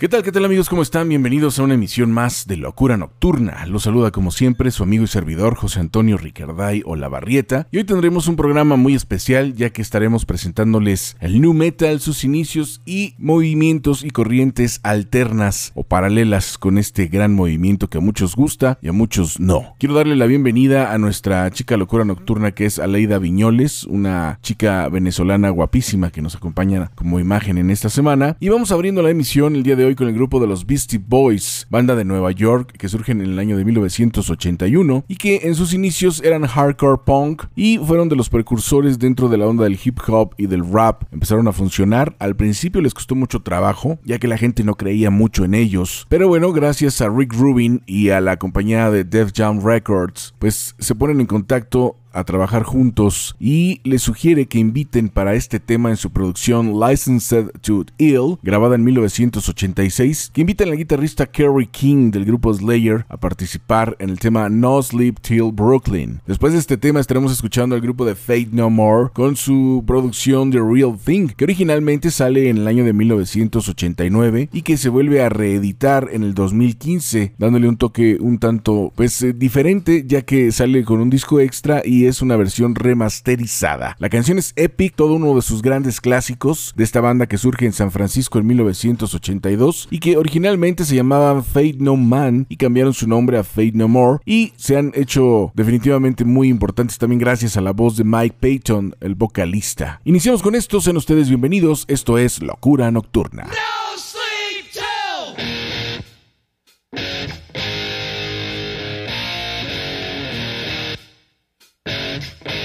¿Qué tal, qué tal amigos? ¿Cómo están? Bienvenidos a una emisión más de Locura Nocturna. Los saluda como siempre su amigo y servidor José Antonio Ricarday Olavarrieta. Y hoy tendremos un programa muy especial ya que estaremos presentándoles el new metal, sus inicios y movimientos y corrientes alternas o paralelas con este gran movimiento que a muchos gusta y a muchos no. Quiero darle la bienvenida a nuestra chica Locura Nocturna que es Aleida Viñoles, una chica venezolana guapísima que nos acompaña como imagen en esta semana. Y vamos abriendo la emisión el día de hoy con el grupo de los Beastie Boys, banda de Nueva York que surgen en el año de 1981 y que en sus inicios eran hardcore punk y fueron de los precursores dentro de la onda del hip hop y del rap. Empezaron a funcionar, al principio les costó mucho trabajo ya que la gente no creía mucho en ellos, pero bueno, gracias a Rick Rubin y a la compañía de Def Jam Records, pues se ponen en contacto a trabajar juntos y le sugiere que inviten para este tema en su producción Licensed to Ill, grabada en 1986, que inviten al guitarrista Kerry King del grupo Slayer a participar en el tema No Sleep Till Brooklyn. Después de este tema estaremos escuchando al grupo de Fate No More con su producción The Real Thing, que originalmente sale en el año de 1989 y que se vuelve a reeditar en el 2015, dándole un toque un tanto pues eh, diferente ya que sale con un disco extra y es una versión remasterizada. La canción es Epic, todo uno de sus grandes clásicos de esta banda que surge en San Francisco en 1982 y que originalmente se llamaban Fate No Man y cambiaron su nombre a Fate No More y se han hecho definitivamente muy importantes también gracias a la voz de Mike Payton, el vocalista. Iniciamos con esto, sean ustedes bienvenidos, esto es Locura Nocturna. Bye.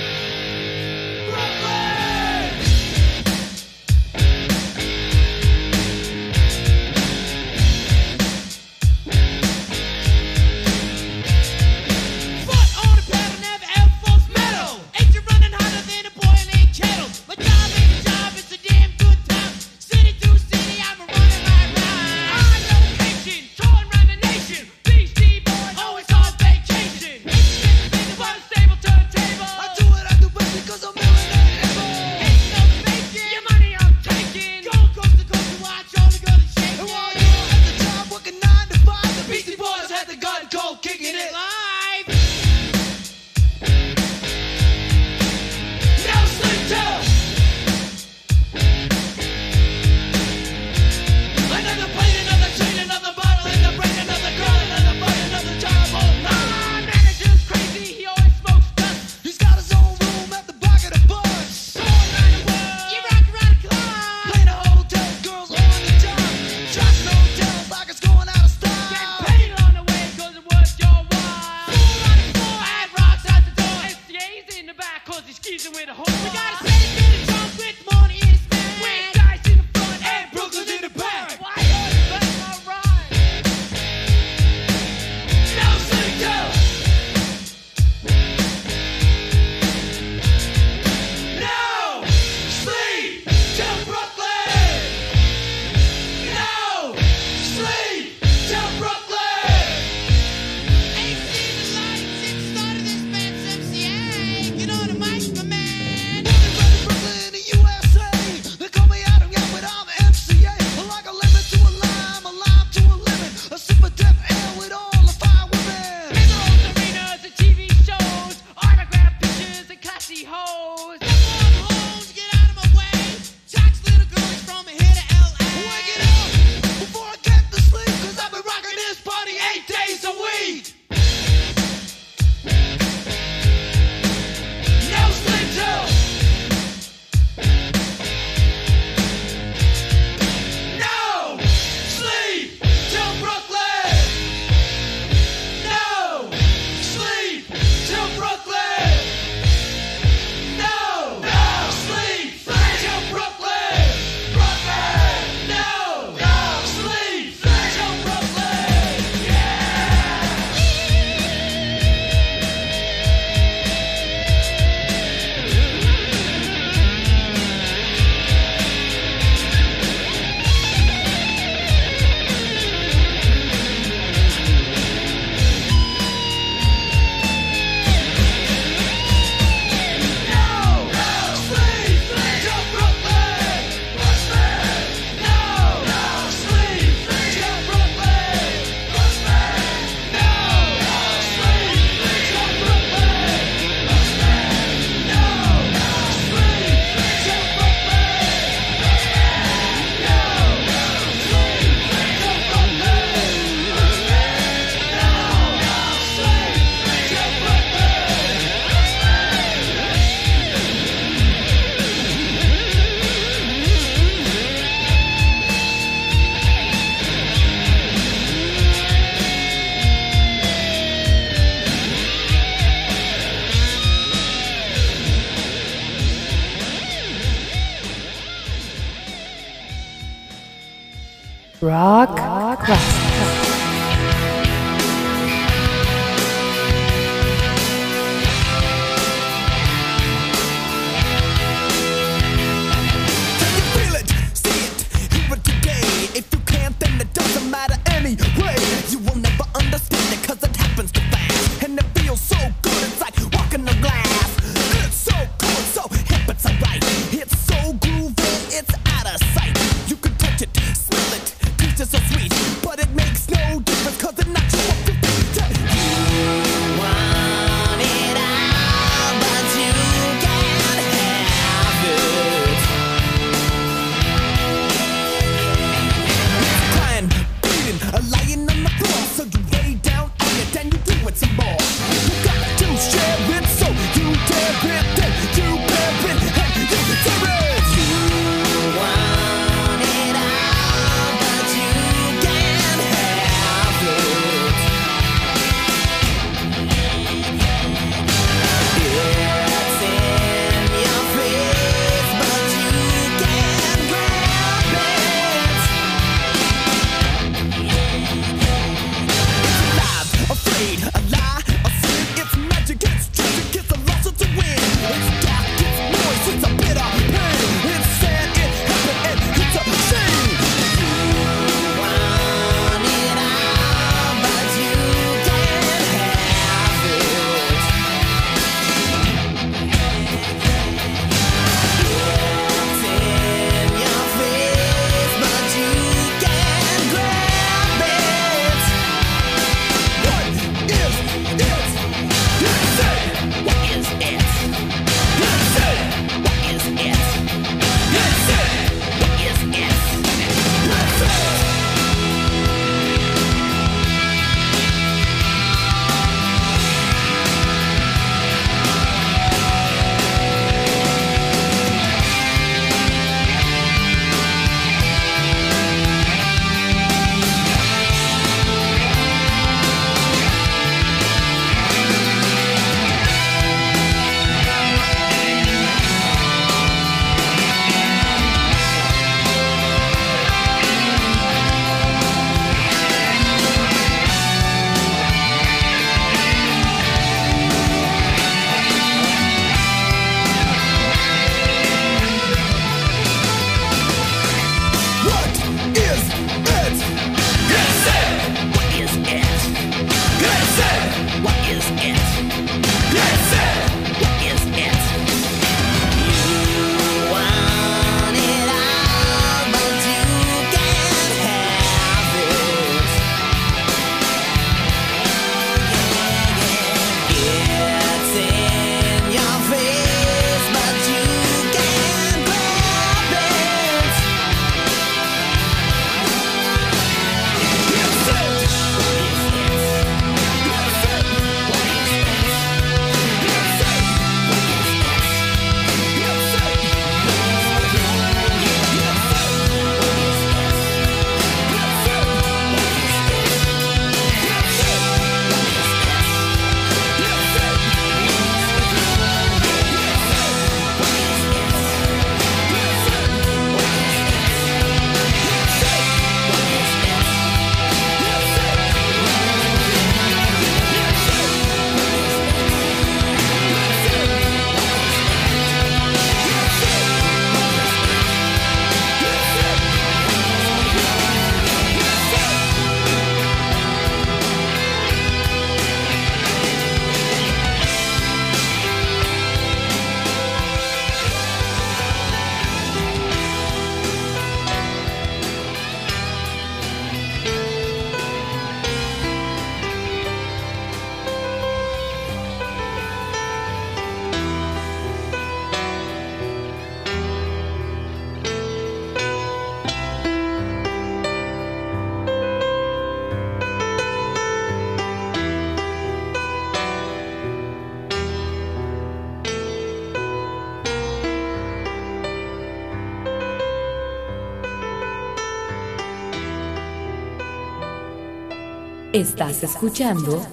Estás escuchando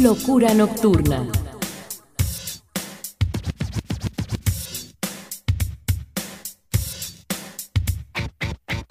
Locura Nocturna.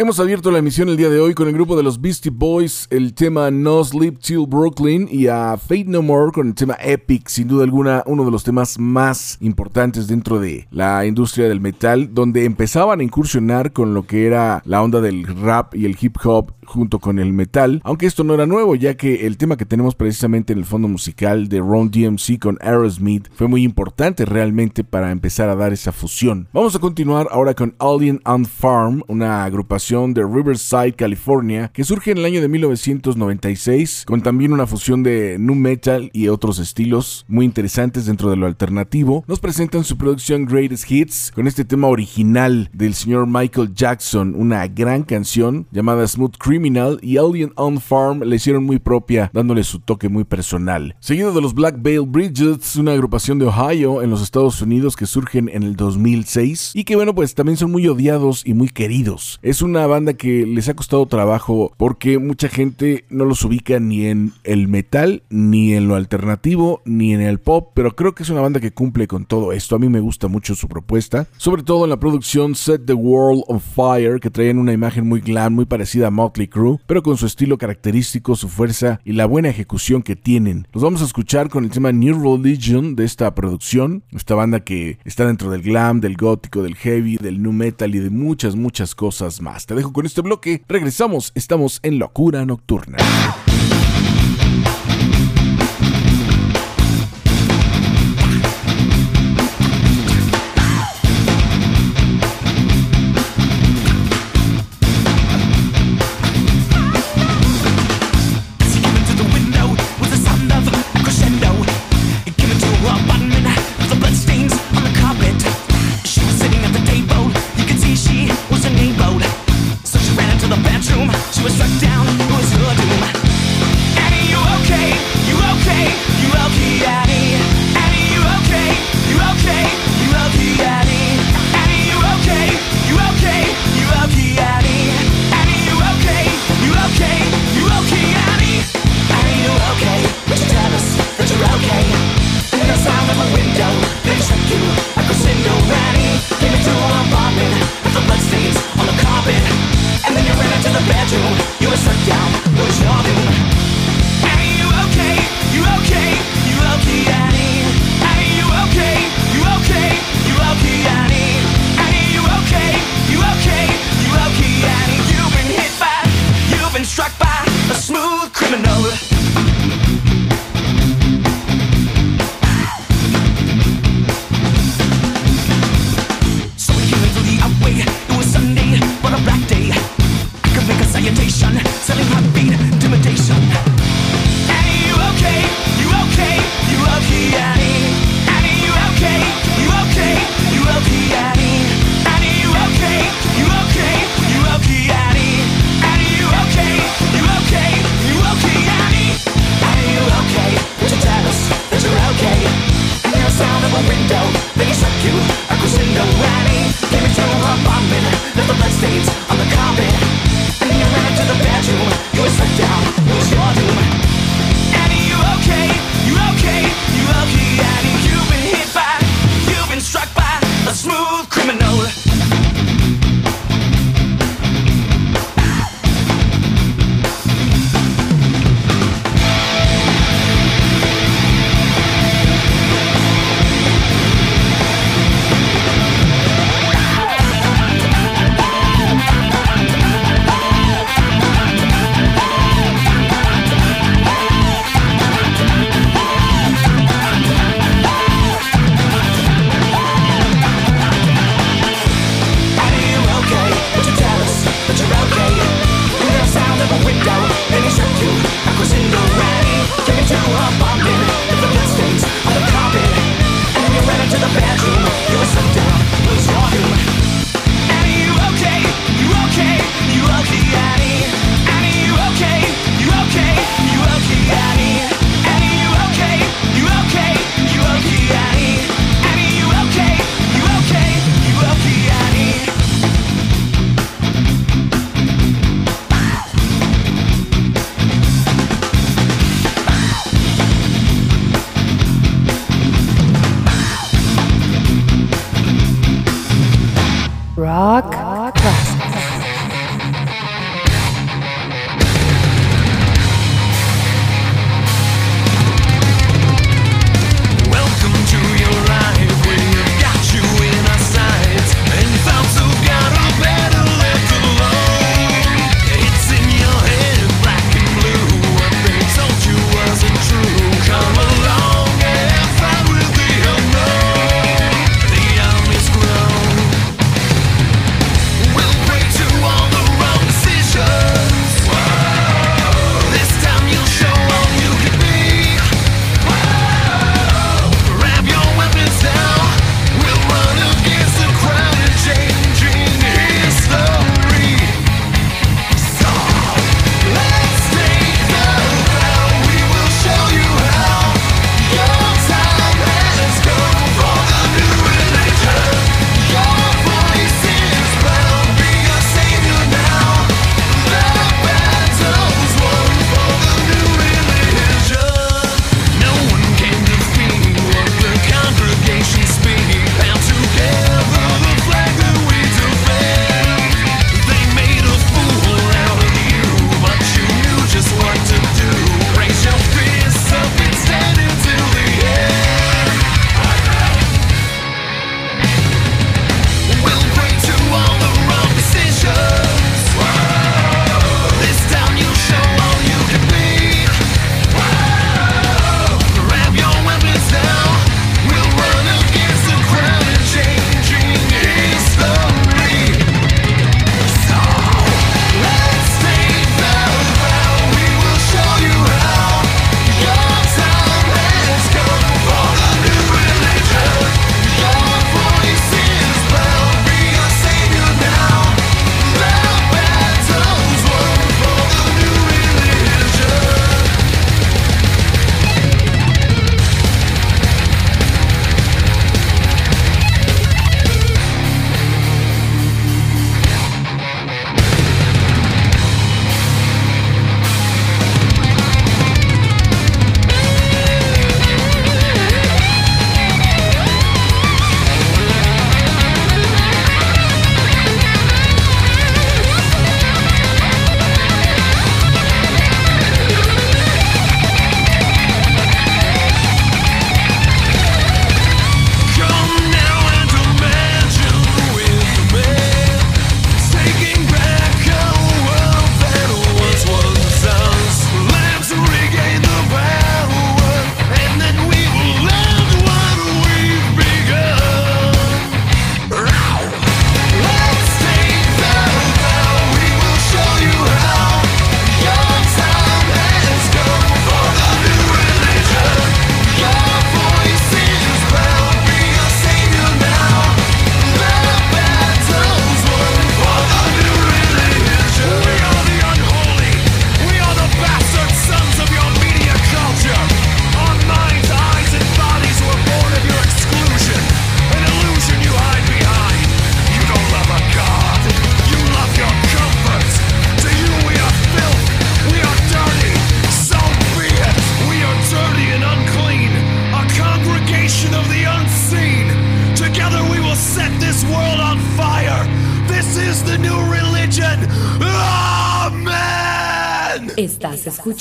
Hemos abierto la emisión el día de hoy con el grupo de los Beastie Boys, el tema No Sleep Till Brooklyn y a Fate No More con el tema Epic, sin duda alguna uno de los temas más importantes dentro de la industria del metal, donde empezaban a incursionar con lo que era la onda del rap y el hip hop junto con el metal, aunque esto no era nuevo, ya que el tema que tenemos precisamente en el fondo musical de Ron DMC con Aerosmith fue muy importante realmente para empezar a dar esa fusión. Vamos a continuar ahora con Alien and Farm, una agrupación de Riverside, California, que surge en el año de 1996, con también una fusión de nu metal y otros estilos muy interesantes dentro de lo alternativo. Nos presentan su producción Greatest Hits con este tema original del señor Michael Jackson, una gran canción llamada Smooth Cream y Alien on Farm le hicieron muy propia, dándole su toque muy personal. Seguido de los Black Veil Bridges, una agrupación de Ohio en los Estados Unidos que surgen en el 2006 y que bueno pues también son muy odiados y muy queridos. Es una banda que les ha costado trabajo porque mucha gente no los ubica ni en el metal, ni en lo alternativo, ni en el pop, pero creo que es una banda que cumple con todo esto. A mí me gusta mucho su propuesta, sobre todo en la producción Set the World on Fire, que traían una imagen muy glam, muy parecida a Motley Crew, pero con su estilo característico, su fuerza y la buena ejecución que tienen. Los vamos a escuchar con el tema New Religion de esta producción, esta banda que está dentro del glam, del gótico, del heavy, del nu metal y de muchas, muchas cosas más. Dejo con este bloque, regresamos, estamos en Locura Nocturna.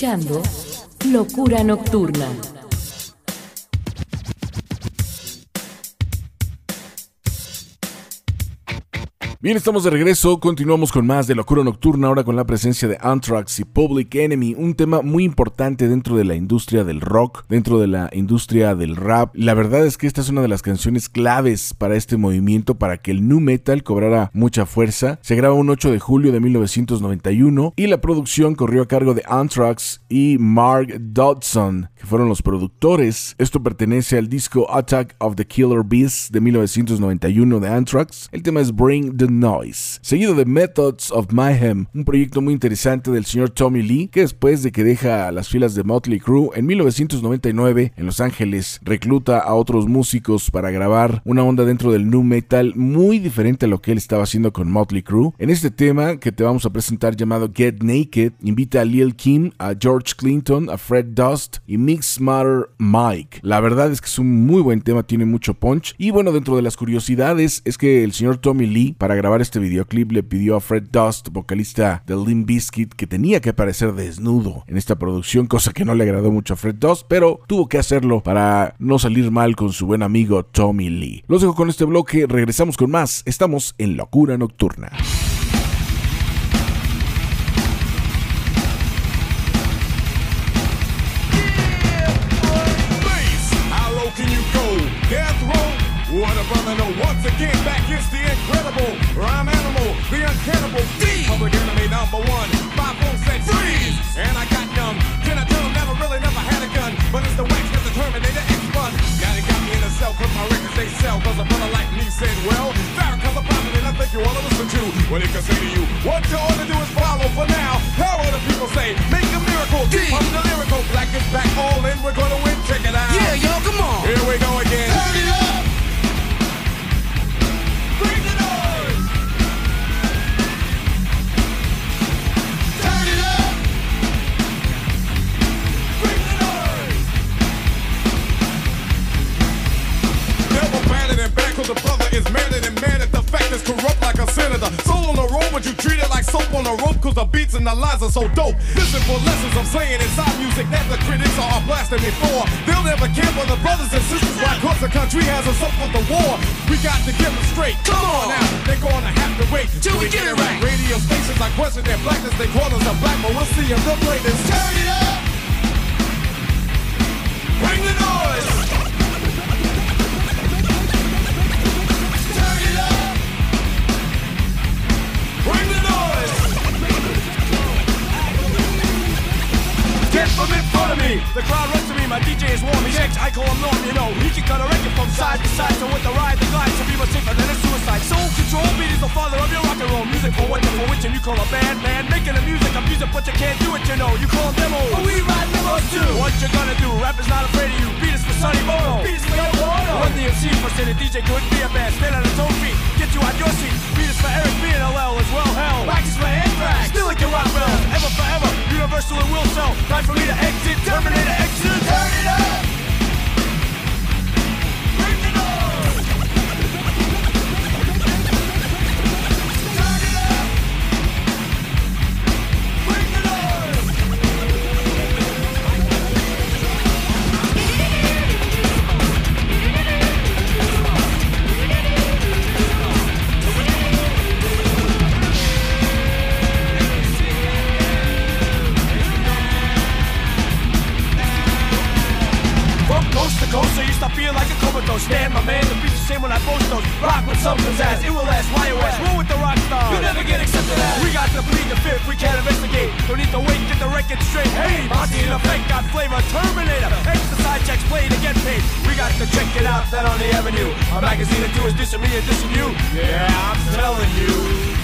Escuchando Estamos de regreso, continuamos con más de Locura Nocturna, ahora con la presencia de Anthrax y Public Enemy, un tema muy importante dentro de la industria del rock, dentro de la industria del rap. La verdad es que esta es una de las canciones claves para este movimiento, para que el nu metal cobrara mucha fuerza. Se graba un 8 de julio de 1991 y la producción corrió a cargo de Anthrax y Mark Dodson, que fueron los productores. Esto pertenece al disco Attack of the Killer Bees de 1991 de Anthrax. El tema es Bring the Seguido de Methods of Mayhem, un proyecto muy interesante del señor Tommy Lee, que después de que deja las filas de Motley Crue en 1999 en Los Ángeles, recluta a otros músicos para grabar una onda dentro del nu metal muy diferente a lo que él estaba haciendo con Motley Crue. En este tema que te vamos a presentar llamado Get Naked, invita a Lil Kim, a George Clinton, a Fred Dust y Mix Matter Mike. La verdad es que es un muy buen tema, tiene mucho punch. Y bueno, dentro de las curiosidades es que el señor Tommy Lee, para grabar grabar este videoclip le pidió a Fred Dust, vocalista de Limp Bizkit, que tenía que aparecer desnudo en esta producción, cosa que no le agradó mucho a Fred Dust, pero tuvo que hacerlo para no salir mal con su buen amigo Tommy Lee. Los dejo con este bloque, regresamos con más, estamos en Locura Nocturna. My records they sell, cause a brother like me said, well, Farrakhan's a prophet and I think you wanna listen to what he can say to you. What you ought to do is follow for now. How the people say, make a miracle, D. Pump the lyrical, black is back, all in, we're gonna win, check it out. Yeah, y'all, come on. Here we go again. The brother is madder than mad at the fact is corrupt like a senator. Soul on the road, but you treat it like soap on a rope cause the beats and the lines are so dope. Listen for lessons I'm saying inside music that the critics are blasting me for. They'll never care for the brothers and sisters why cause the country has us up for the war. We got to get them straight. Come on now, they're gonna have to wait Till we get it right. Radio stations I question their blackness, they call us a black, but we'll see if they'll play this. Turn it up. Bring the noise! Bring the noise! Get from in front of me! The crowd runs to me, my DJ is warm, he's I call him Norm, you know. He can cut a record from side to side, so with the ride, the glide, to be much safer than a suicide. Soul control, beat is the father of your rock and roll. Music for what, for which, and you call a band, man. Making the music, I'm music, but you can't do it, you know. You call them demos. But we ride demos too! What you gonna do? Rap is not afraid of you. Beat is for Sonny Bono. Beat is for Yo Bono. Run the MC for City DJ couldn't be a band. Stand on his own feet, get you out your seat. Beat for Eric B and LL as well, hell. Wax is for Anthrax. Still it can rock well. Ever forever, universal and will sell. Time for me to exit, Terminator exit. Turn it up! Like a comatose. Stand my man, the beats the same when I post those. Rock with some pizzazz, it will last, Why you YOS. Roll with the rock star. You never get accepted as. We got to plead the fifth, we can't investigate. Don't need to wait, get the record straight. Hey, Monty in effect got flavor. Terminator, exercise checks, play to get paid. We got to check it out, that on the avenue. A magazine or two is dissing me and dissing you. Yeah, I'm telling you.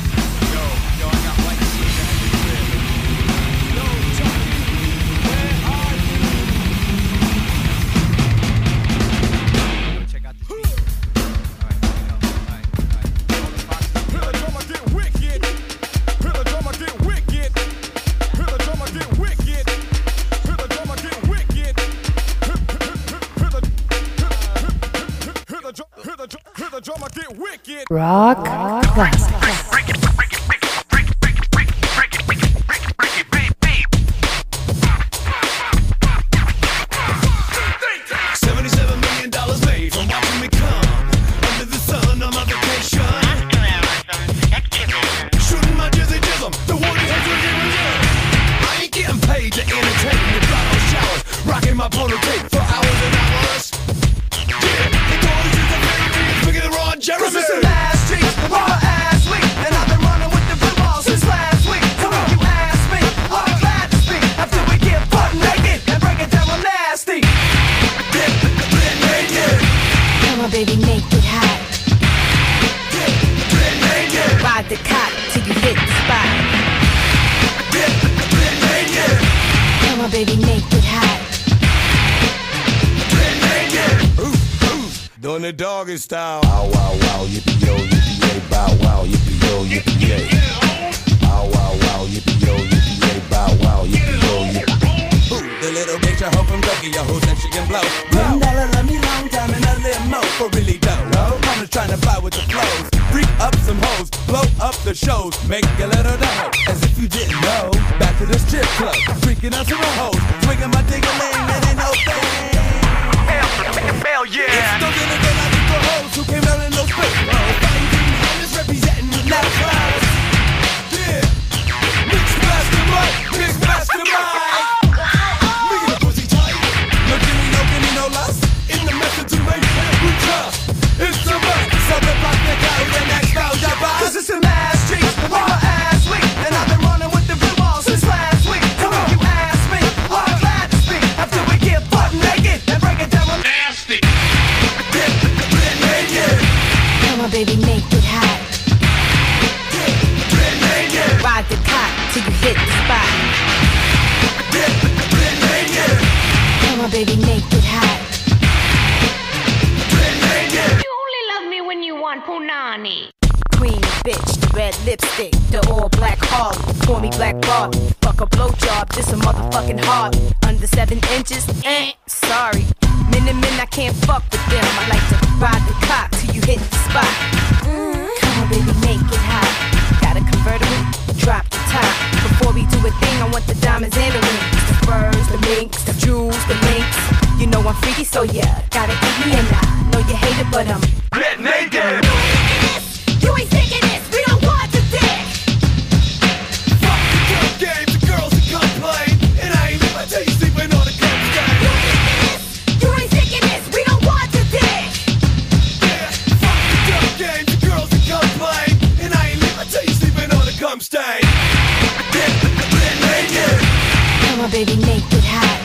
Baby, make it hot.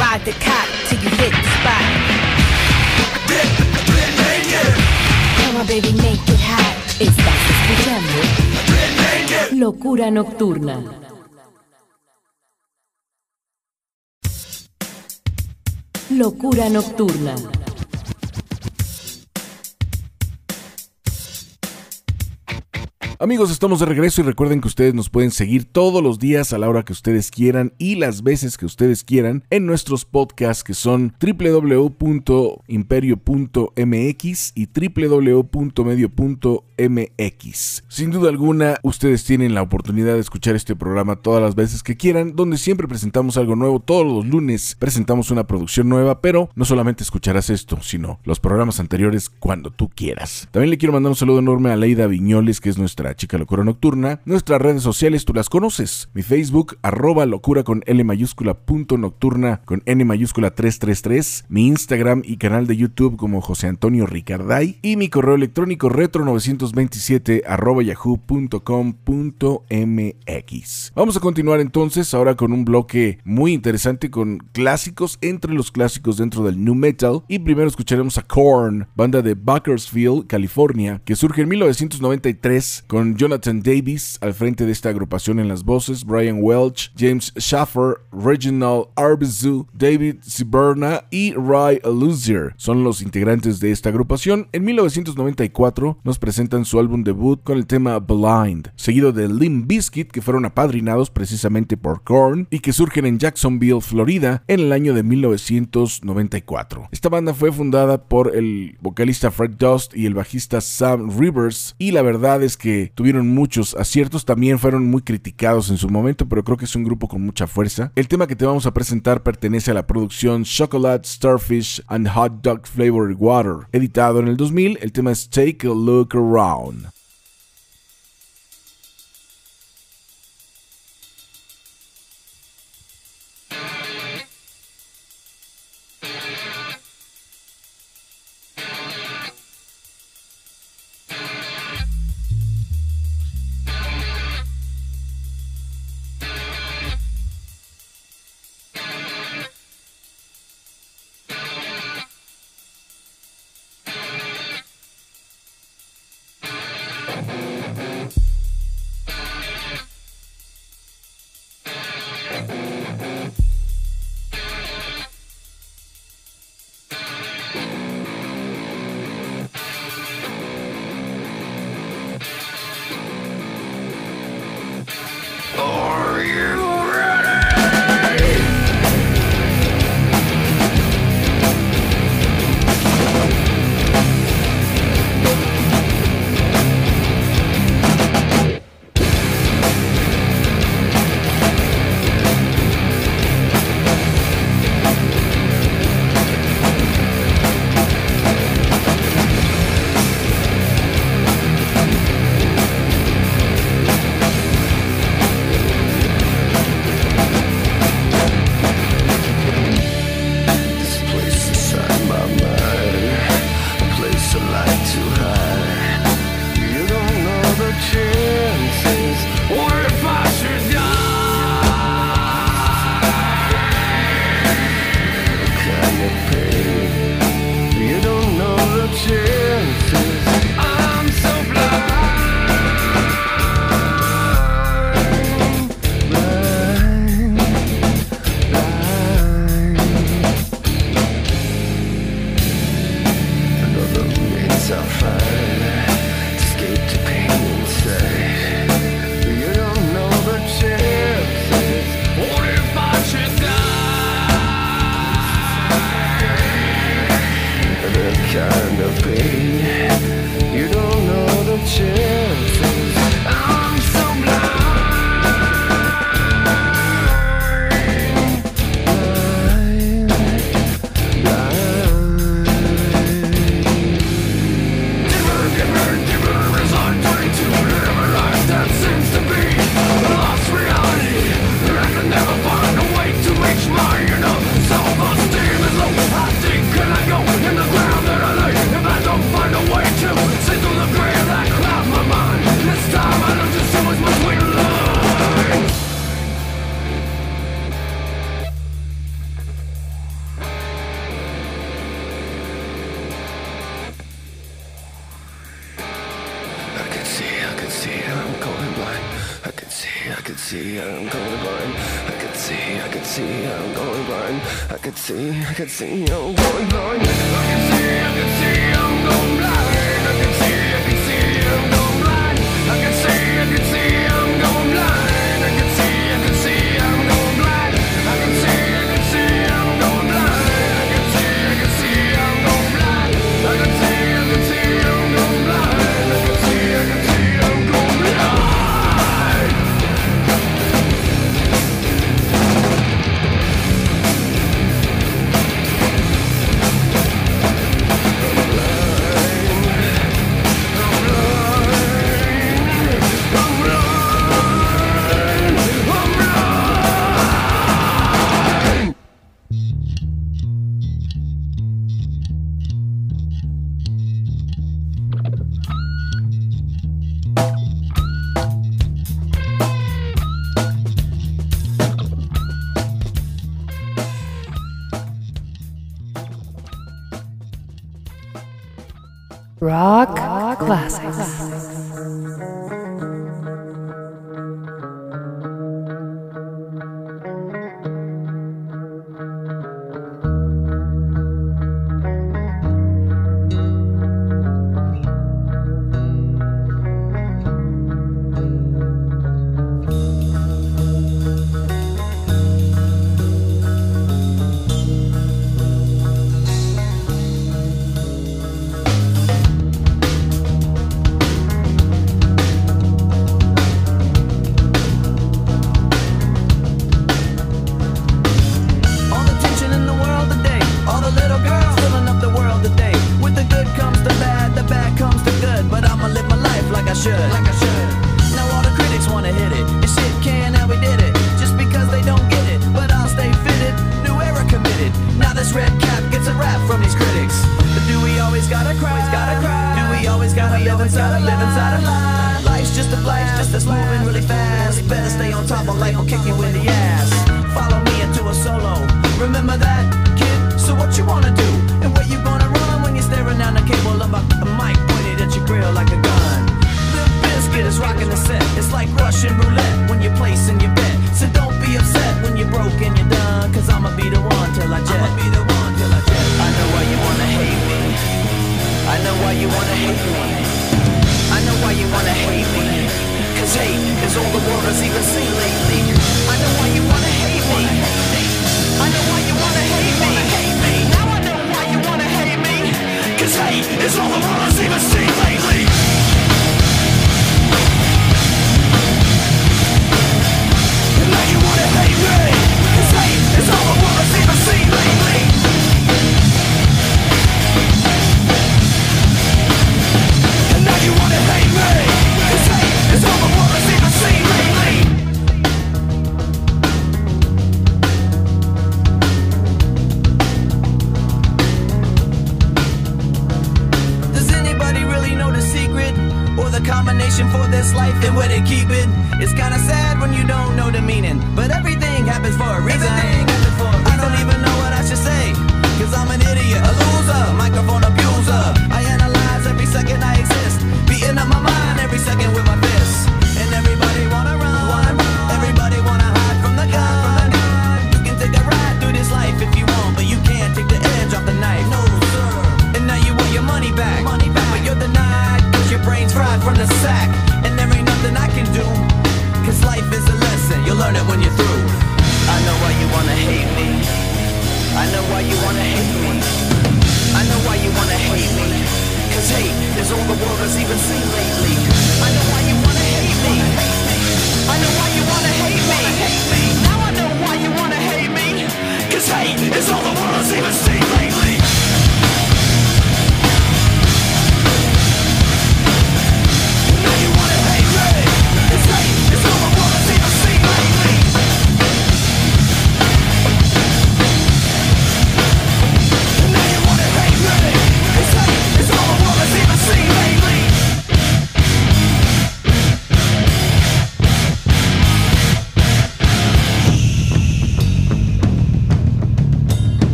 Ride the cop till you hit the spot. Come on, baby, make it hot. Estás escuchando. Locura Nocturna. Locura Nocturna. Amigos, estamos de regreso y recuerden que ustedes nos pueden seguir todos los días a la hora que ustedes quieran y las veces que ustedes quieran en nuestros podcasts que son www.imperio.mx y www.medio.mx. Sin duda alguna, ustedes tienen la oportunidad de escuchar este programa todas las veces que quieran, donde siempre presentamos algo nuevo. Todos los lunes presentamos una producción nueva, pero no solamente escucharás esto, sino los programas anteriores cuando tú quieras. También le quiero mandar un saludo enorme a Leida Viñoles, que es nuestra chica locura nocturna. Nuestras redes sociales tú las conoces. Mi Facebook, arroba locura con L mayúscula punto nocturna con N mayúscula 333. Mi Instagram y canal de YouTube como José Antonio Ricarday. Y mi correo electrónico retro927 arroba yahoo.com.mx. Vamos a continuar entonces ahora con un bloque muy interesante con clásicos entre los clásicos dentro del new metal. Y primero escucharemos a Korn, banda de Bakersfield, California, que surge en 1993 con Jonathan Davis al frente de esta agrupación en las voces, Brian Welch, James Schaffer, Reginald Arbizu, David Ciberna y Ray Luzier son los integrantes de esta agrupación. En 1994 nos presentan su álbum debut con el tema Blind, seguido de Limp Bizkit que fueron apadrinados precisamente por Korn y que surgen en Jacksonville, Florida en el año de 1994. Esta banda fue fundada por el vocalista Fred Dust y el bajista Sam Rivers y la verdad es que tuvieron muchos aciertos, también fueron muy criticados en su momento, pero creo que es un grupo con mucha fuerza. El tema que te vamos a presentar pertenece a la producción Chocolate, Starfish and Hot Dog Flavored Water, editado en el 2000. El tema es Take a Look Around. See, I could see, I'm going Vasco.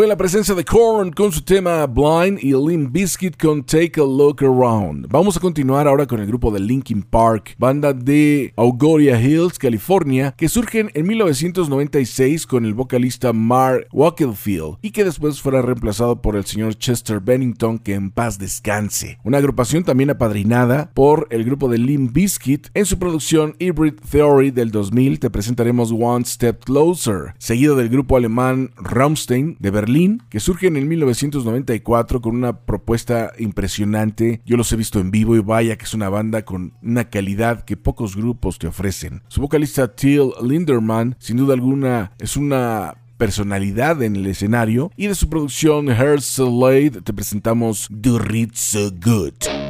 Fue la presencia de Korn con su tema Blind y Limp Bizkit con Take a Look Around. Vamos a continuar ahora con el grupo de Linkin Park, banda de Auguria Hills, California, que surgen en 1996 con el vocalista Mark Wakefield y que después fuera reemplazado por el señor Chester Bennington, que en paz descanse. Una agrupación también apadrinada por el grupo de Limp Bizkit en su producción Hybrid Theory del 2000 te presentaremos One Step Closer, seguido del grupo alemán Rammstein de Berlín que surgen en 1994 con una propuesta impresionante. Yo los he visto en vivo y vaya que es una banda con una calidad que pocos grupos te ofrecen. Su vocalista Till Linderman, sin duda alguna, es una personalidad en el escenario y de su producción Hearts Late te presentamos Do It So Good.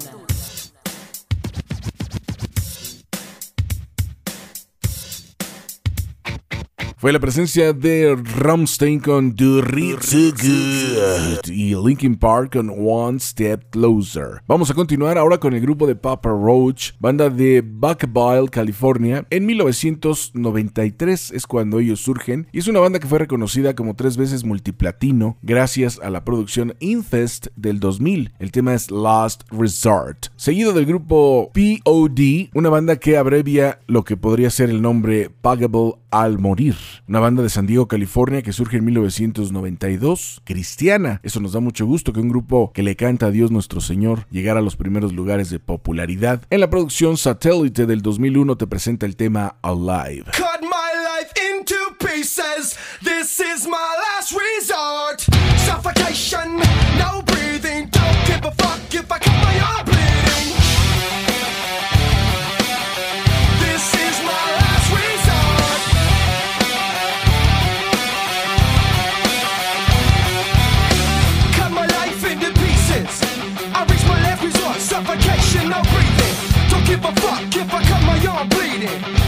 fue la presencia de Rammstein con Do So Good y Linkin Park con One Step Closer. Vamos a continuar ahora con el grupo de Papa Roach, banda de Vacaville, California. En 1993 es cuando ellos surgen y es una banda que fue reconocida como tres veces multiplatino gracias a la producción Infest del 2000. El tema es Last Resort, seguido del grupo POD, una banda que abrevia lo que podría ser el nombre Pagable al morir una banda de San Diego, California, que surge en 1992, cristiana. Eso nos da mucho gusto que un grupo que le canta a Dios nuestro Señor llegara a los primeros lugares de popularidad. En la producción Satellite del 2001 te presenta el tema Alive. Cut my life into pieces. This is my last resort. Suffocation, no breathing. Don't give a fuck if I cut my arm. give a fuck if I cut my arm bleeding.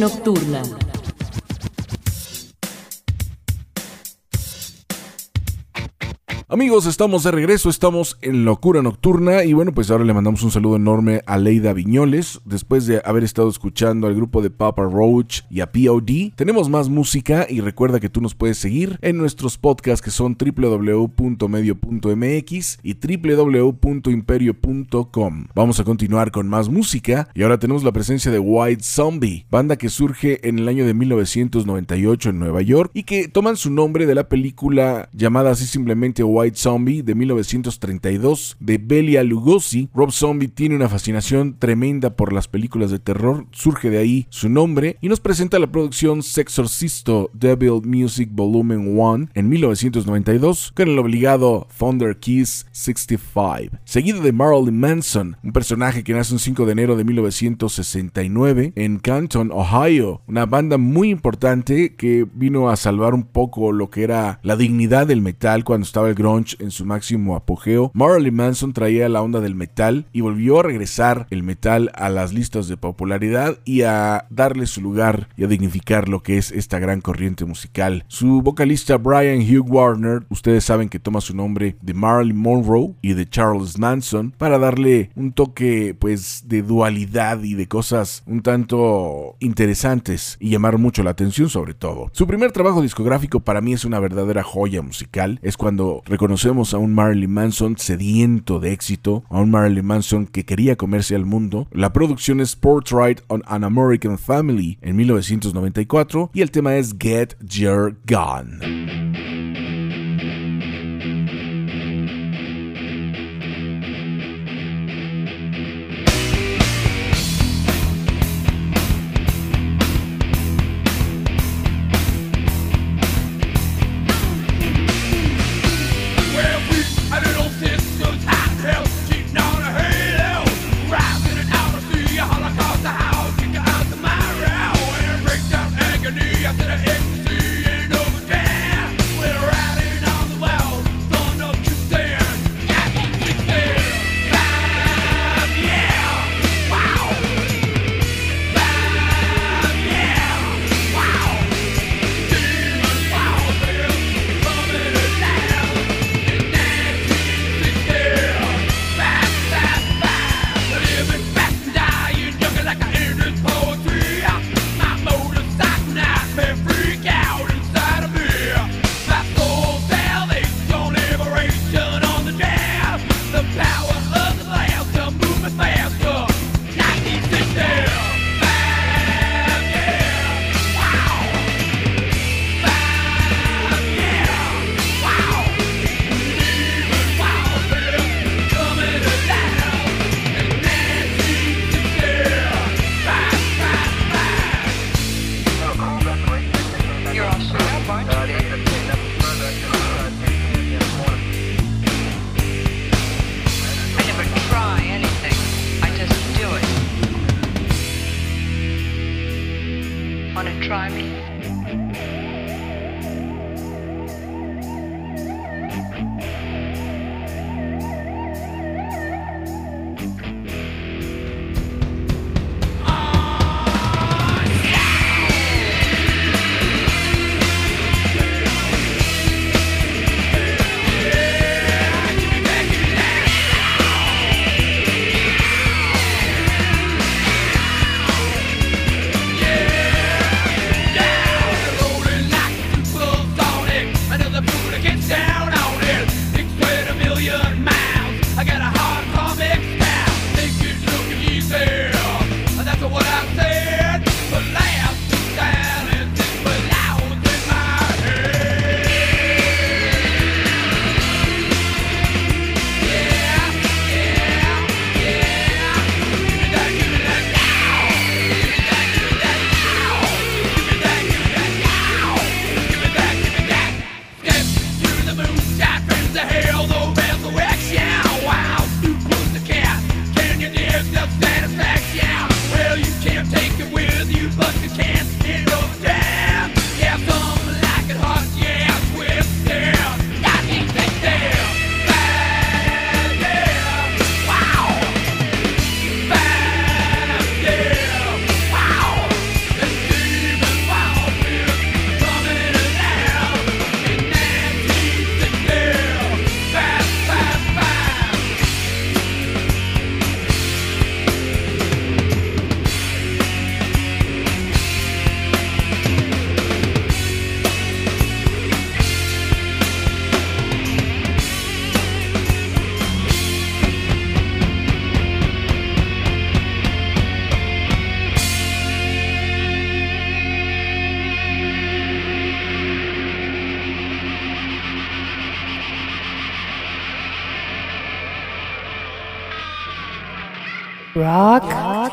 Nocturna. Amigos, estamos de regreso, estamos en Locura Nocturna y bueno, pues ahora le mandamos un saludo enorme a Leida Viñoles. Después de haber estado escuchando al grupo de Papa Roach y a POD, tenemos más música y recuerda que tú nos puedes seguir en nuestros podcasts que son www.medio.mx y www.imperio.com. Vamos a continuar con más música y ahora tenemos la presencia de White Zombie, banda que surge en el año de 1998 en Nueva York y que toman su nombre de la película llamada así simplemente White Zombie de 1932 de Belia Lugosi. Rob Zombie tiene una fascinación tremenda por las películas de terror, surge de ahí su nombre y nos presenta la producción Sexorcisto Devil Music Volume 1 en 1992 con el obligado Thunder Kiss 65, seguido de Marilyn Manson, un personaje que nace un 5 de enero de 1969 en Canton, Ohio, una banda muy importante que vino a salvar un poco lo que era la dignidad del metal cuando estaba el grunge en su máximo apogeo, Marilyn Manson traía la onda del metal y volvió a regresar el metal a las listas de popularidad y a darle su lugar y a dignificar lo que es esta gran corriente musical. Su vocalista Brian Hugh Warner, ustedes saben que toma su nombre de Marilyn Monroe y de Charles Manson para darle un toque pues de dualidad y de cosas un tanto interesantes y llamar mucho la atención sobre todo. Su primer trabajo discográfico para mí es una verdadera joya musical, es cuando Conocemos a un Marilyn Manson sediento de éxito, a un Marilyn Manson que quería comerse al mundo. La producción es Portrait on an American Family en 1994 y el tema es Get Your Gun.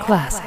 Classic.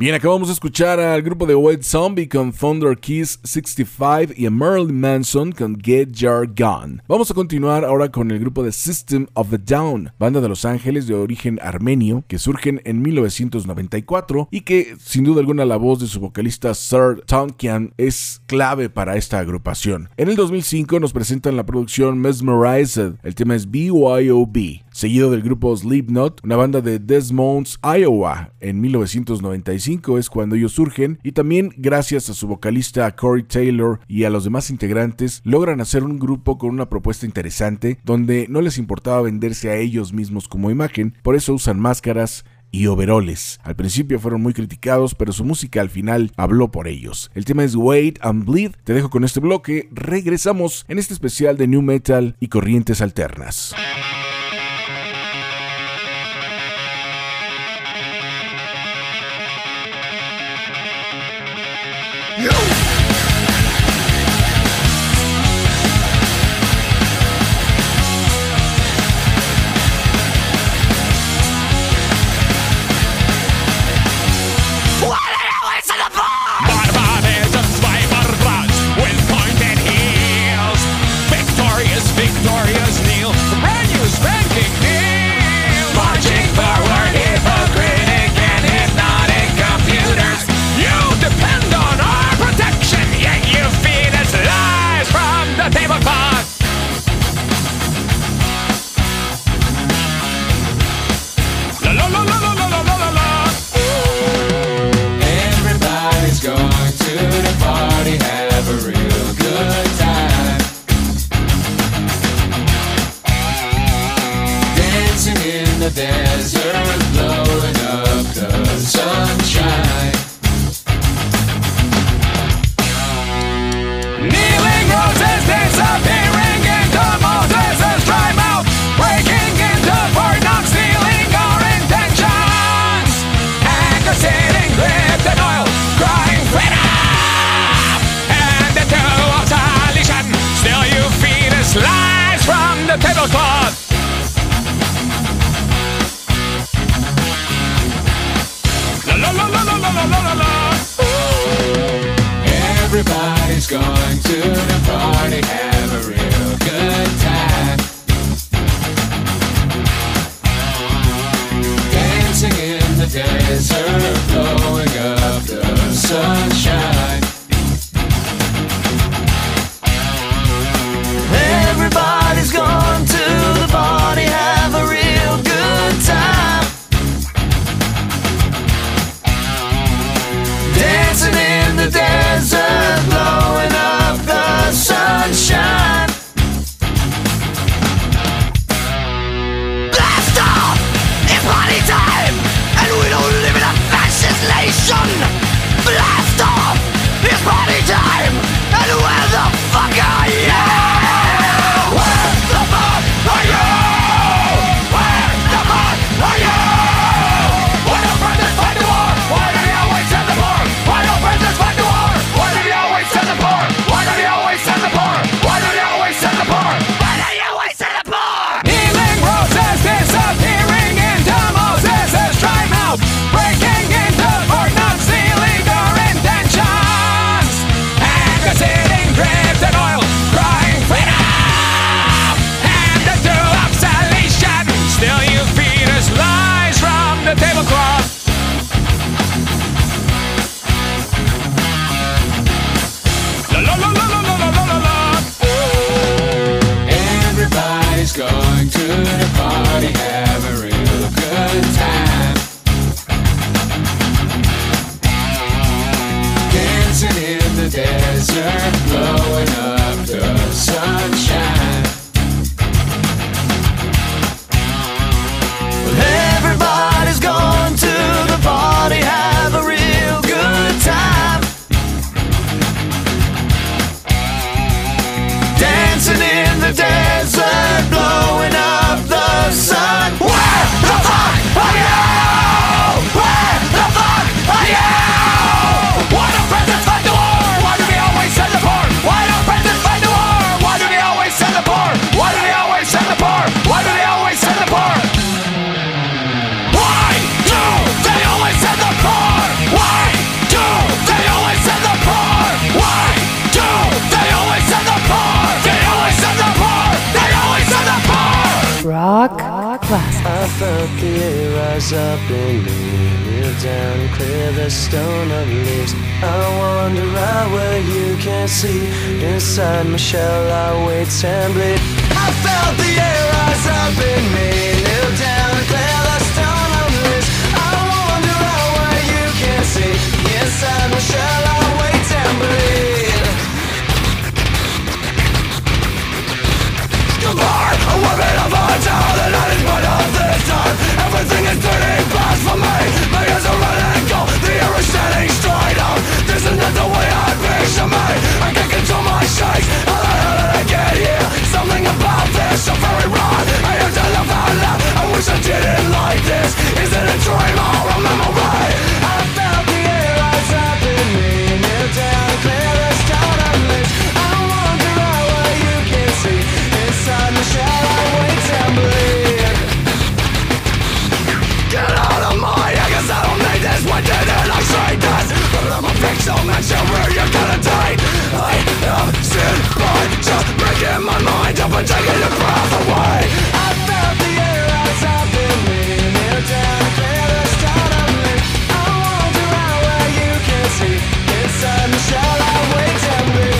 Bien, acabamos de escuchar al grupo de White Zombie con Thunder Kiss 65 y a Marilyn Manson con Get Your Gun. Vamos a continuar ahora con el grupo de System of a Down, banda de Los Ángeles de origen armenio que surgen en 1994 y que sin duda alguna la voz de su vocalista Sir Tonkian es clave para esta agrupación. En el 2005 nos presentan la producción Mesmerized, el tema es BYOB, seguido del grupo Slipknot, una banda de Des Moines, Iowa, en 1995 es cuando ellos surgen y también gracias a su vocalista Corey Taylor y a los demás integrantes logran hacer un grupo con una propuesta interesante donde no les importaba venderse a ellos mismos como imagen, por eso usan máscaras y overoles. Al principio fueron muy criticados, pero su música al final habló por ellos. El tema es Wait and Bleed. Te dejo con este bloque. Regresamos en este especial de New Metal y corrientes alternas. Fast. I felt the air rise up in me, kneel down and clear the stone of leaves. I wander out where you can't see. Inside my shell, I wait and bleed. I felt the air rise up in me, Everything is turning fast for me. My ears are running cold, the air is standing straight up. This is not the way I picture me. I can't control my shakes. How the hell did I get here? Something about this so very wrong. I have to laugh out loud. I wish I didn't like this. Is it a dream or a memory? But I'm a man, show where you're gonna die. I am sin by just breaking my mind up and taking your breath away. I felt the air the I where you can see. Inside my shell I wait and bleed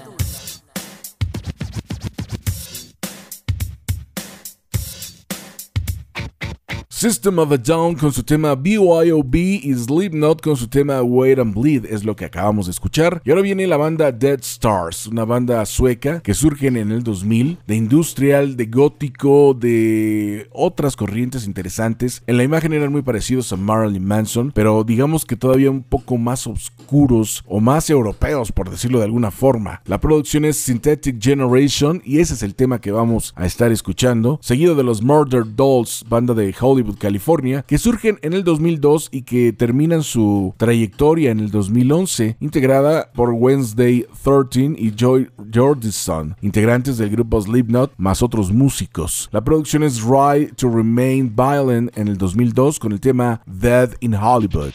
System of a Down con su tema BYOB y Slipknot con su tema Wait and Bleed es lo que acabamos de escuchar. Y ahora viene la banda Dead Stars, una banda sueca que surge en el 2000, de industrial, de gótico, de otras corrientes interesantes. En la imagen eran muy parecidos a Marilyn Manson, pero digamos que todavía un poco más oscuros o más europeos, por decirlo de alguna forma. La producción es Synthetic Generation y ese es el tema que vamos a estar escuchando, seguido de los Murder Dolls, banda de Hollywood, California, que surgen en el 2002 y que terminan su trayectoria en el 2011, integrada por Wednesday 13 y Joy Jordison, integrantes del grupo Slipknot, más otros músicos. La producción es Right to Remain Violent en el 2002 con el tema Dead in Hollywood.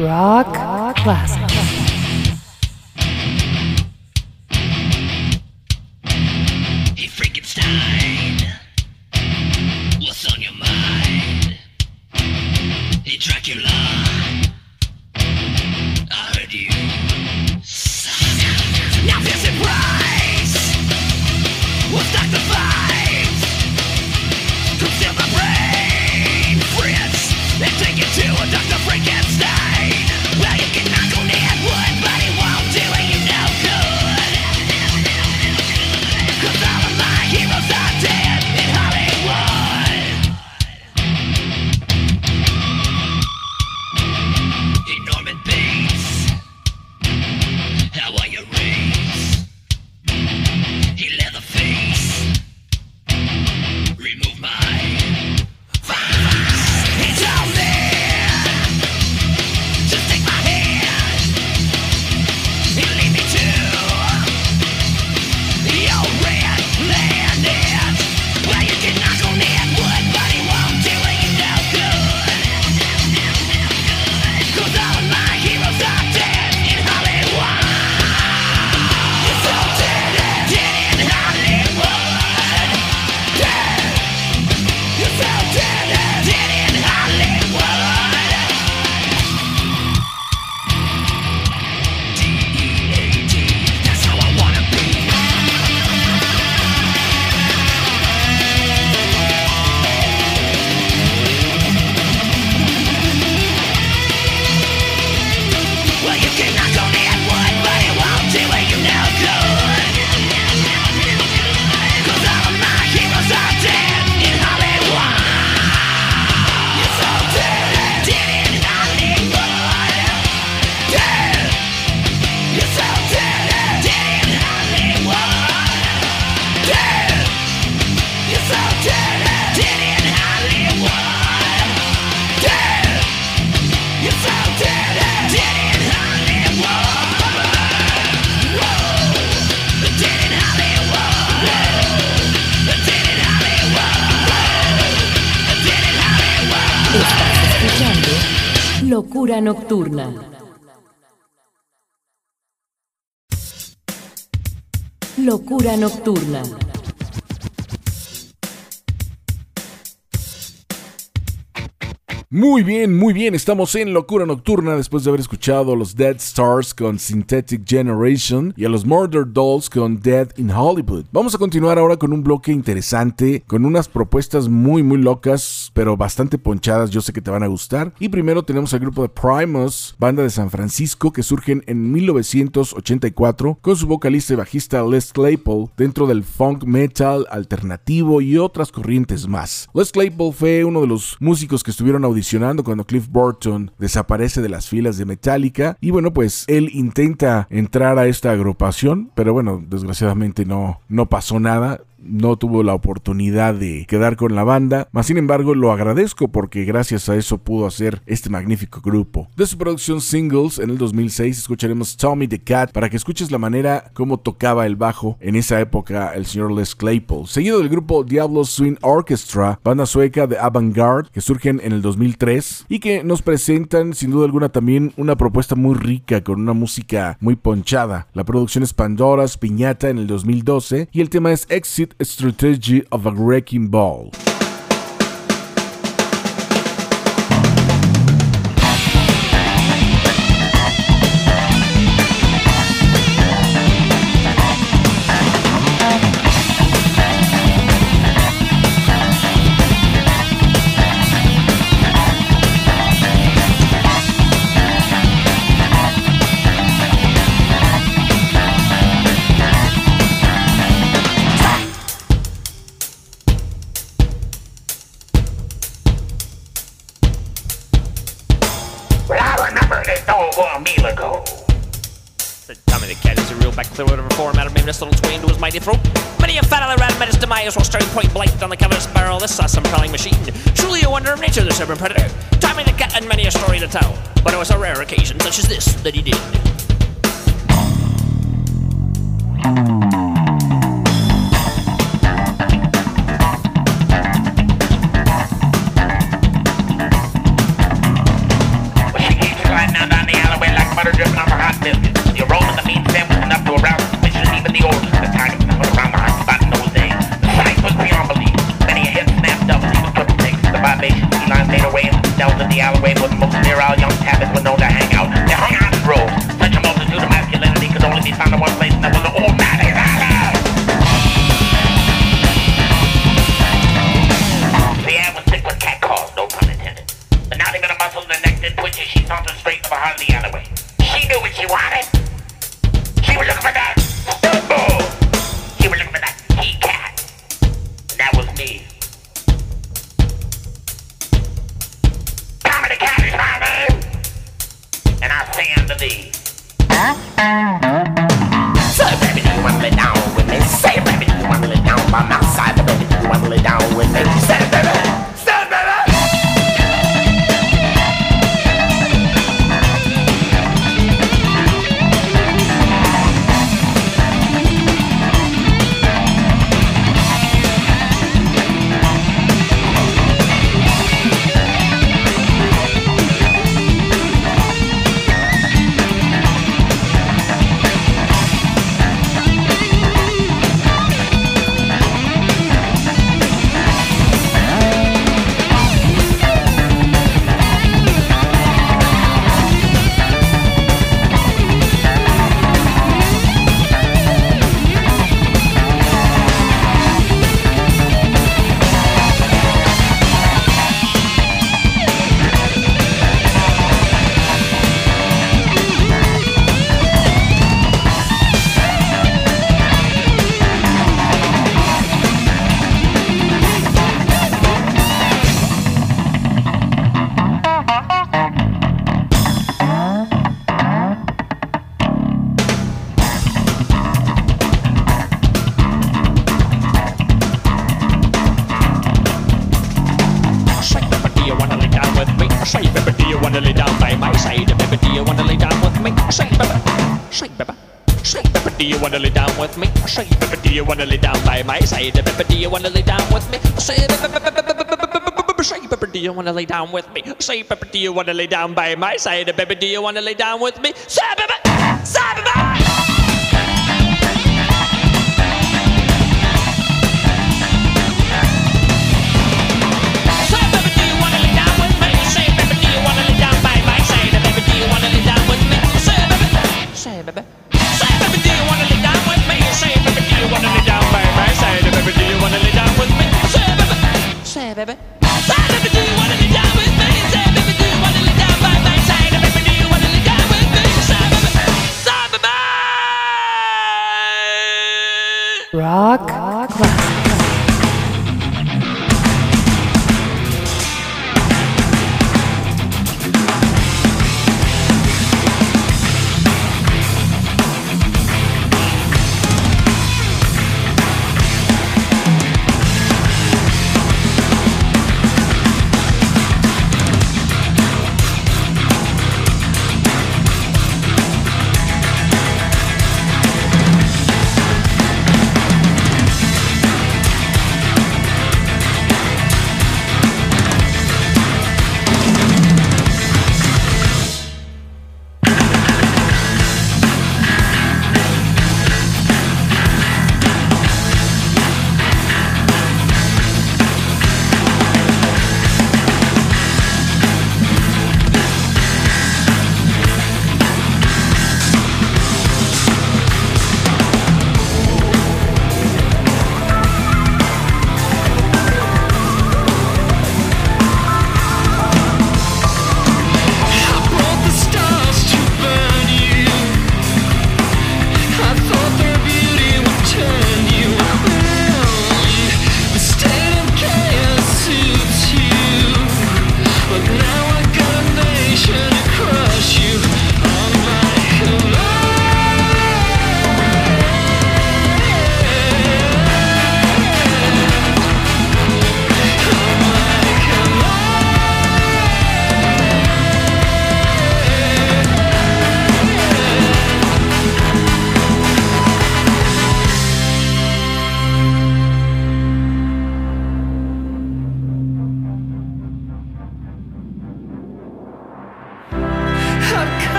Rock, Rock Classics. Nocturna. Muy bien, muy bien, estamos en Locura Nocturna después de haber escuchado a los Dead Stars con Synthetic Generation y a los Murder Dolls con Dead in Hollywood. Vamos a continuar ahora con un bloque interesante, con unas propuestas muy muy locas, pero bastante ponchadas, yo sé que te van a gustar. Y primero tenemos al grupo de Primus, banda de San Francisco que surgen en 1984 con su vocalista y bajista Les Claypool dentro del funk metal alternativo y otras corrientes más. Les Claypool fue uno de los músicos que estuvieron audicionando cuando Cliff Burton desaparece de las filas de Metallica. Y bueno pues él intenta entrar a esta agrupación pero bueno desgraciadamente no no pasó nada no tuvo la oportunidad de quedar con la banda, mas sin embargo lo agradezco porque gracias a eso pudo hacer este magnífico grupo. De su producción Singles en el 2006 escucharemos Tommy the Cat para que escuches la manera como tocaba el bajo en esa época el señor Les Claypool, seguido del grupo Diablo Swing Orchestra, banda sueca de avant-garde que surgen en el 2003 y que nos presentan sin duda alguna también una propuesta muy rica con una música muy ponchada. La producción es Pandora's Piñata en el 2012 y el tema es Exit Strategy of a Wrecking Ball. This little twin to his mighty throat. Many a fat other rat met his demise while staring point blank on the his barrel. This saw some prowling machine. Truly a wonder of nature, this urban predator. Tommy the cat and many a story to tell, but it was a rare occasion such as this that he did. neurology. do you wanna lay down with me? Say, baby, do you wanna lay down by my side? Baby, do you wanna lay down with me? Say, Say, baby, do you wanna lay down with me? Say, baby, do you wanna lay down by my side? Baby, do you wanna lay down with me? Say, baby, say, baby. Так.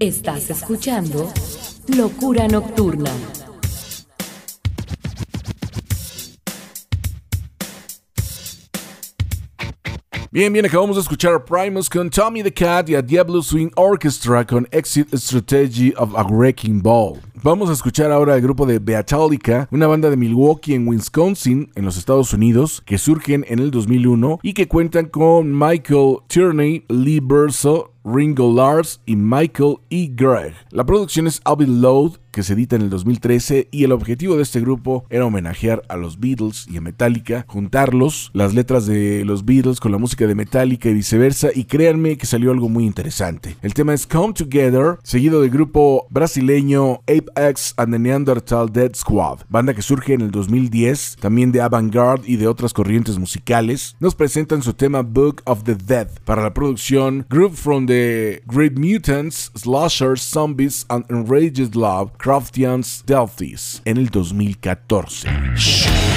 Estás escuchando Locura Nocturna. Bien, bien, acabamos de escuchar a Primus con Tommy the Cat y a Diablo Swing Orchestra con Exit Strategy of a Wrecking Ball. Vamos a escuchar ahora al grupo de Beatallica, una banda de Milwaukee en Wisconsin, en los Estados Unidos, que surgen en el 2001 y que cuentan con Michael Tierney, Lee Burso, Ringo Lars y Michael E. Gregg. La producción es Abbey Load, que se edita en el 2013 y el objetivo de este grupo era homenajear a los Beatles y a Metallica, juntarlos, las letras de los Beatles con la música de Metallica y viceversa, y créanme que salió algo muy interesante. El tema es Come Together, seguido del grupo brasileño Ape X and the Neanderthal Dead Squad, banda que surge en el 2010, también de avant-garde y de otras corrientes musicales, nos presentan su tema Book of the Dead para la producción Group from the Great Mutants, Slashers, Zombies and Enraged Love, Craftians Delphis en el 2014.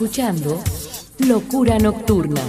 Escuchando Locura Nocturna.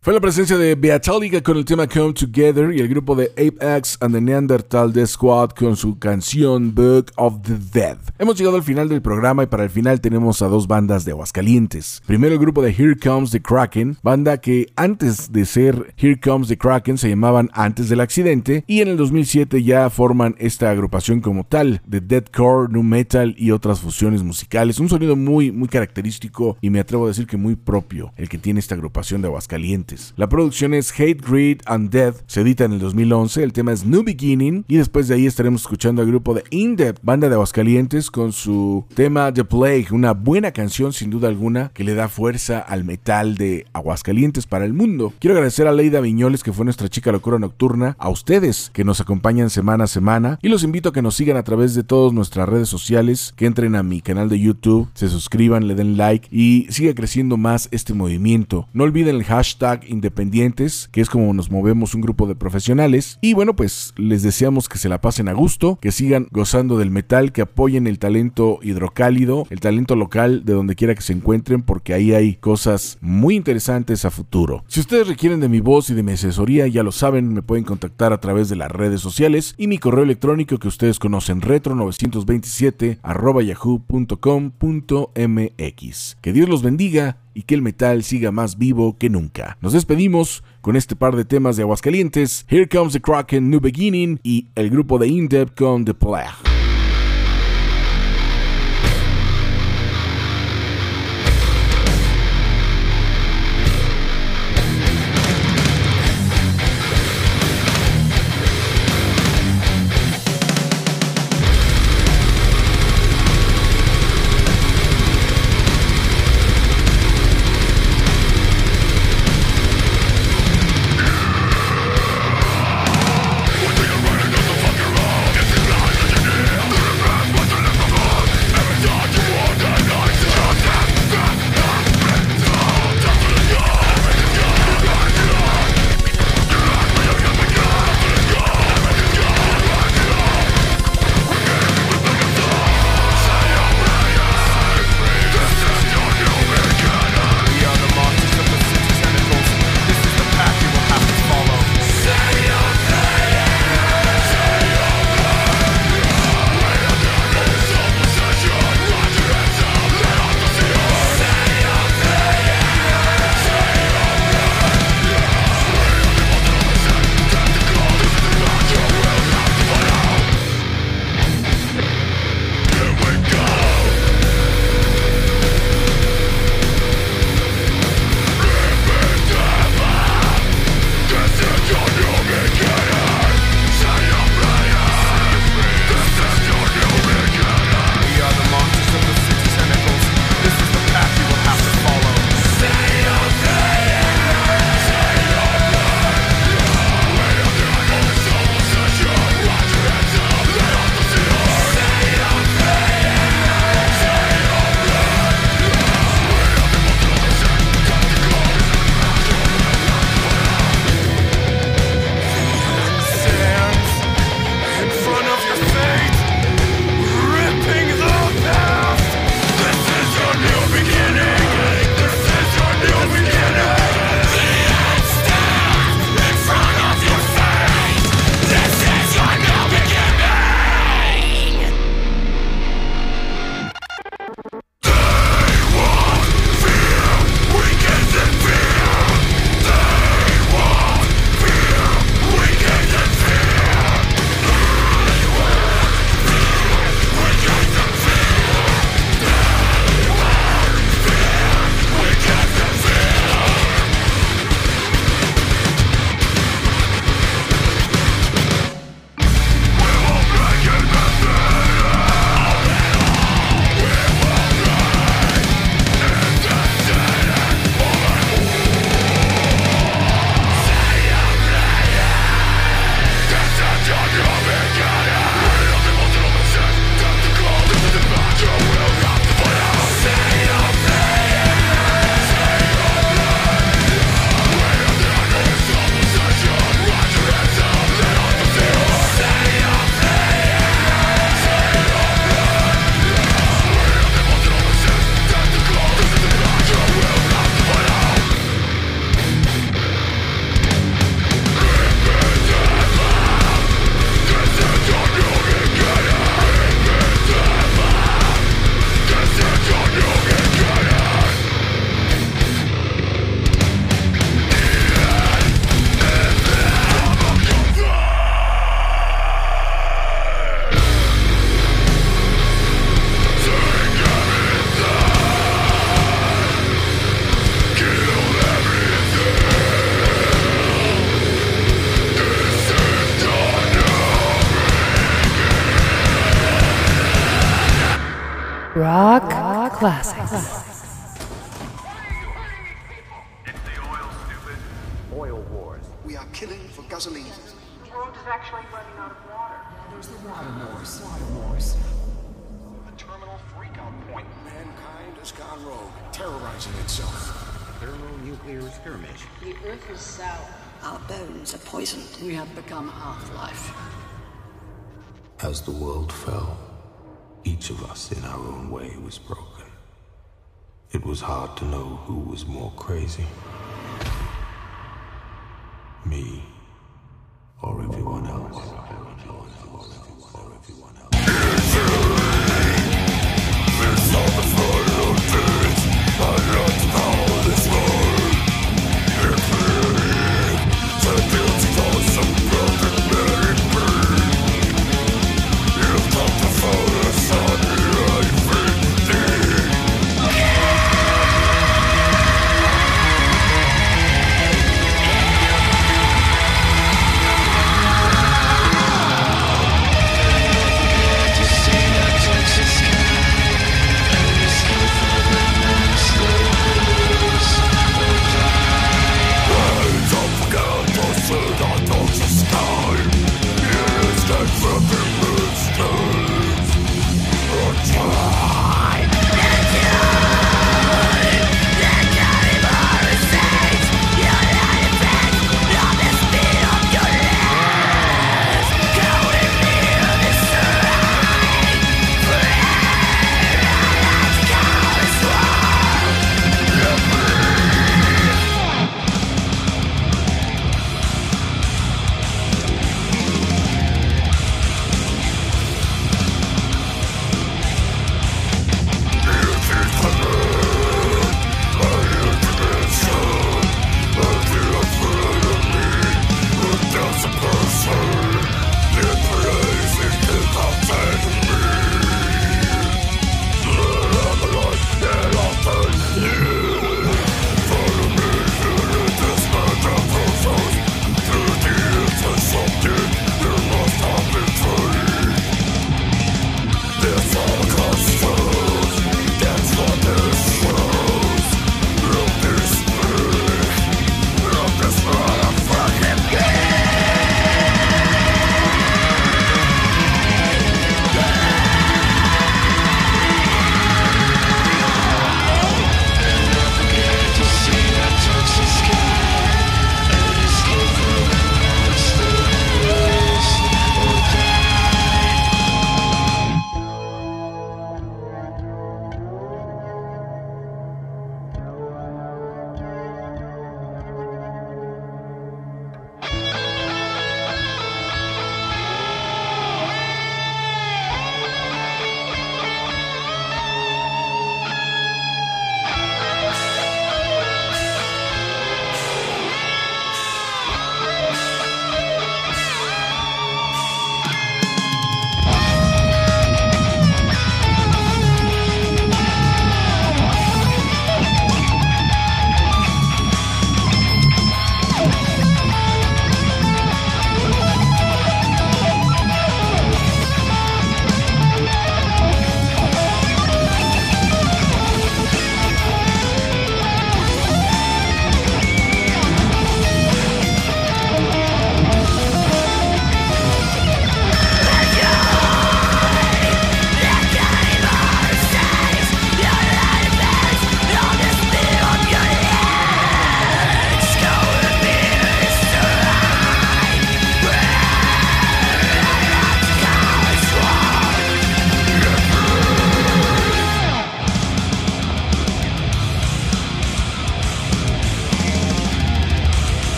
Fue la presencia de Beatálica con el tema Come Together y el grupo de Apex and the Neanderthal Death Squad con su canción Book of the Dead. Hemos llegado al final del programa y para el final tenemos a dos bandas de Aguascalientes. Primero el grupo de Here Comes the Kraken, banda que antes de ser Here Comes the Kraken se llamaban Antes del Accidente y en el 2007 ya forman esta agrupación como tal de deathcore, nu metal y otras fusiones musicales. Un sonido muy muy característico y me atrevo a decir que muy propio el que tiene esta agrupación de. Aguascalientes. La producción es Hate, Greed and Death, se edita en el 2011, el tema es New Beginning y después de ahí estaremos escuchando al grupo de In Depth, banda de Aguascalientes, con su tema The Plague, una buena canción sin duda alguna que le da fuerza al metal de Aguascalientes para el mundo. Quiero agradecer a Leida Viñoles, que fue nuestra chica locura nocturna, a ustedes que nos acompañan semana a semana y los invito a que nos sigan a través de todas nuestras redes sociales, que entren a mi canal de YouTube, se suscriban, le den like y siga creciendo más este movimiento. No olviden el hashtag independientes, que es como nos movemos un grupo de profesionales. Y bueno, pues les deseamos que se la pasen a gusto, que sigan gozando del metal, que apoyen el talento hidrocálido, el talento local de donde quiera que se encuentren, porque ahí hay cosas muy interesantes a futuro. Si ustedes requieren de mi voz y de mi asesoría, ya lo saben, me pueden contactar a través de las redes sociales y mi correo electrónico que ustedes conocen, retro927 yahoo.com.mx. Que Dios los bendiga y que el metal siga más vivo que nunca. Nos despedimos con este par de temas de Aguascalientes, Here Comes the Kraken, New Beginning y el grupo de Indep con The Plague. Of us in our own way was broken. It was hard to know who was more crazy. Me or everyone else. Thank